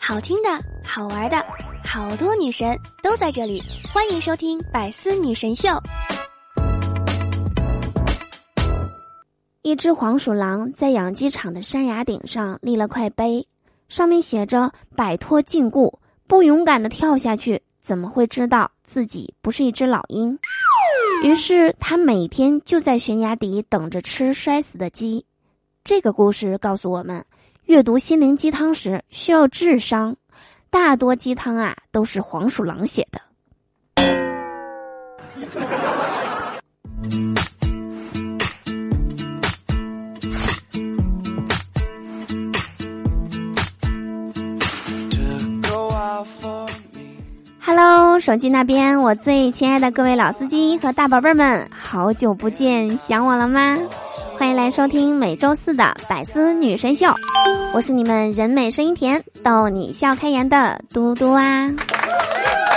好听的，好玩的，好多女神都在这里，欢迎收听《百思女神秀》。一只黄鼠狼在养鸡场的山崖顶上立了块碑，上面写着“摆脱禁锢，不勇敢的跳下去，怎么会知道自己不是一只老鹰？”于是他每天就在悬崖底等着吃摔死的鸡。这个故事告诉我们，阅读心灵鸡汤时需要智商，大多鸡汤啊都是黄鼠狼写的。Hello，手机那边，我最亲爱的各位老司机和大宝贝们，好久不见，想我了吗？欢迎来收听每周四的百思女神秀，我是你们人美声音甜、逗你笑开颜的嘟嘟啊。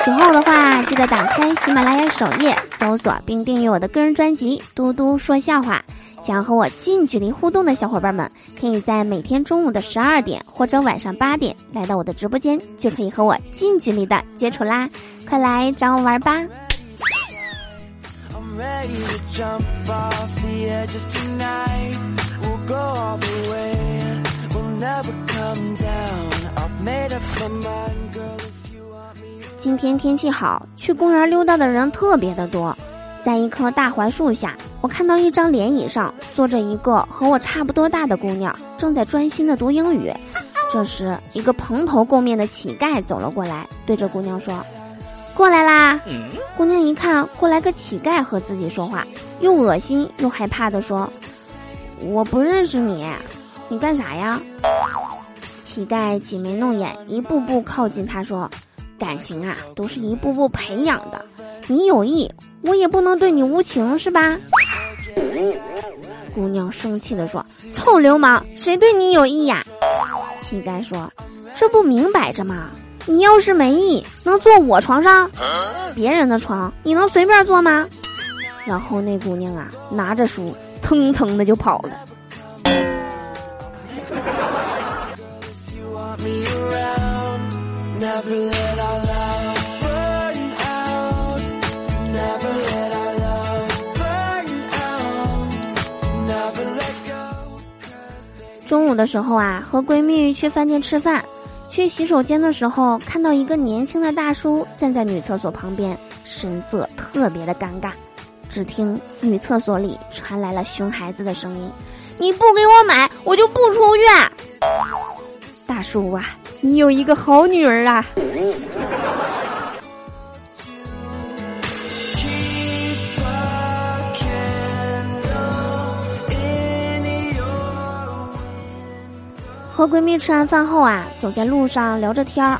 喜欢我的话，记得打开喜马拉雅首页，搜索并订阅我的个人专辑《嘟嘟说笑话》。想要和我近距离互动的小伙伴们，可以在每天中午的十二点或者晚上八点来到我的直播间，就可以和我近距离的接触啦！快来找我玩吧！今天天气好，去公园溜达的人特别的多。在一棵大槐树下，我看到一张连椅上坐着一个和我差不多大的姑娘，正在专心的读英语。这时，一个蓬头垢面的乞丐走了过来，对着姑娘说：“过来啦！”姑娘一看过来个乞丐和自己说话，又恶心又害怕的说：“我不认识你，你干啥呀？”乞丐挤眉弄眼，一步步靠近他说：“感情啊，都是一步步培养的，你有意。”我也不能对你无情是吧？姑娘生气的说：“臭流氓，谁对你有意呀？”乞丐说：“这不明摆着吗？你要是没意，能坐我床上？别人的床你能随便坐吗？”然后那姑娘啊，拿着书蹭蹭的就跑了。中午的时候啊，和闺蜜去饭店吃饭，去洗手间的时候，看到一个年轻的大叔站在女厕所旁边，神色特别的尴尬。只听女厕所里传来了熊孩子的声音：“你不给我买，我就不出去。”大叔啊，你有一个好女儿啊！和闺蜜吃完饭后啊，走在路上聊着天儿，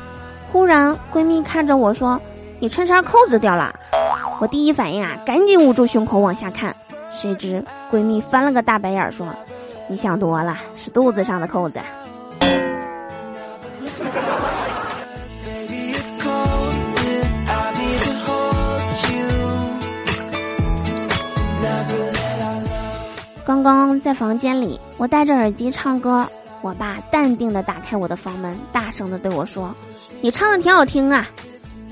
忽然闺蜜看着我说：“你衬衫扣子掉了。”我第一反应啊，赶紧捂住胸口往下看，谁知闺蜜翻了个大白眼说：“你想多了，是肚子上的扣子。” 刚刚在房间里，我戴着耳机唱歌。我爸淡定的打开我的房门，大声的对我说：“你唱的挺好听啊！”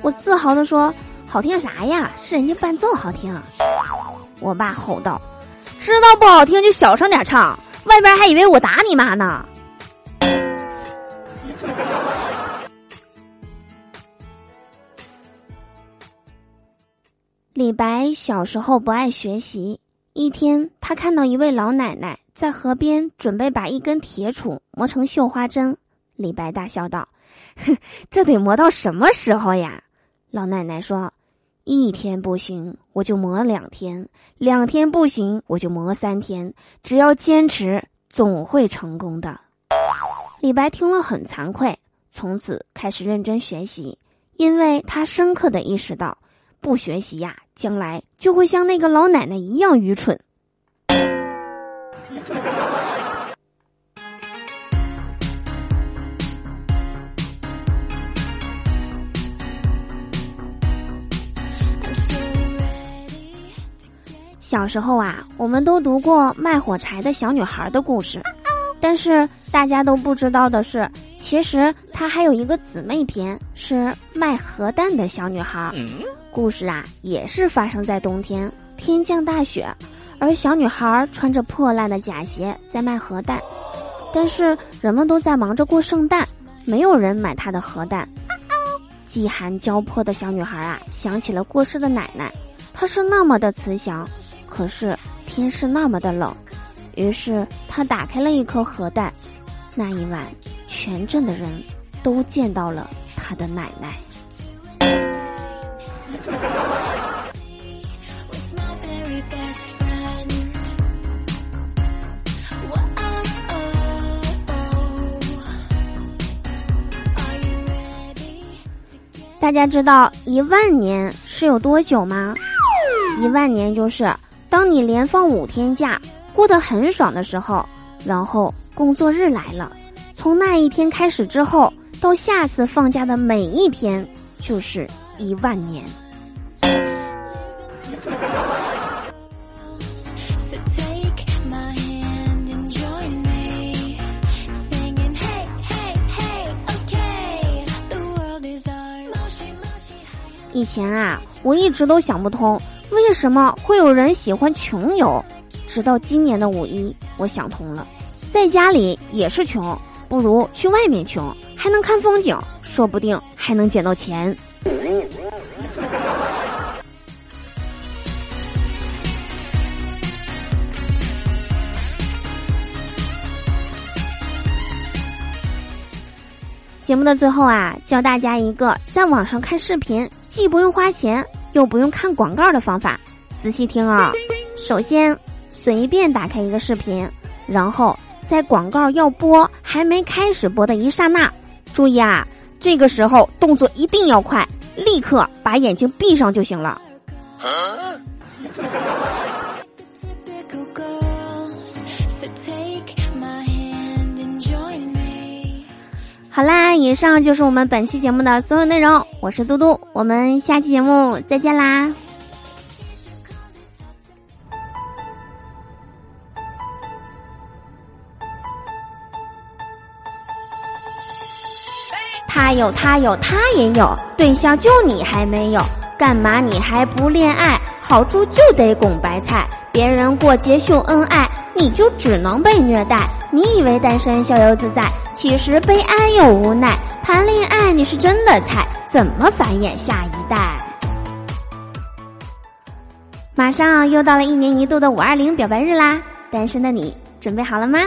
我自豪的说：“好听啥呀？是人家伴奏好听。”我爸吼道：“知道不好听就小声点唱，外边还以为我打你妈呢。”李白小时候不爱学习，一天他看到一位老奶奶。在河边准备把一根铁杵磨成绣花针，李白大笑道：“哼，这得磨到什么时候呀？”老奶奶说：“一天不行，我就磨两天；两天不行，我就磨三天。只要坚持，总会成功的。”李白听了很惭愧，从此开始认真学习，因为他深刻的意识到，不学习呀，将来就会像那个老奶奶一样愚蠢。小时候啊，我们都读过卖火柴的小女孩的故事。但是大家都不知道的是，其实她还有一个姊妹篇，是卖核弹的小女孩。故事啊，也是发生在冬天，天降大雪，而小女孩穿着破烂的假鞋在卖核弹。但是人们都在忙着过圣诞，没有人买她的核弹。饥寒交迫的小女孩啊，想起了过世的奶奶，她是那么的慈祥，可是天是那么的冷。于是她打开了一颗核弹，那一晚，全镇的人都见到了他的奶奶。大家知道一万年是有多久吗？一万年就是当你连放五天假。过得很爽的时候，然后工作日来了，从那一天开始之后，到下次放假的每一天，就是一万年。以前啊，我一直都想不通，为什么会有人喜欢穷游。直到今年的五一，我想通了，在家里也是穷，不如去外面穷，还能看风景，说不定还能捡到钱。节目的最后啊，教大家一个在网上看视频既不用花钱又不用看广告的方法，仔细听啊，首先。随便打开一个视频，然后在广告要播还没开始播的一刹那，注意啊，这个时候动作一定要快，立刻把眼睛闭上就行了。好啦，以上就是我们本期节目的所有内容，我是嘟嘟，我们下期节目再见啦。他有他有他也有对象，就你还没有，干嘛你还不恋爱？好处就得拱白菜，别人过节秀恩爱，你就只能被虐待。你以为单身逍遥自在，其实悲哀又无奈。谈恋爱你是真的菜，怎么繁衍下一代？马上又到了一年一度的五二零表白日啦，单身的你准备好了吗？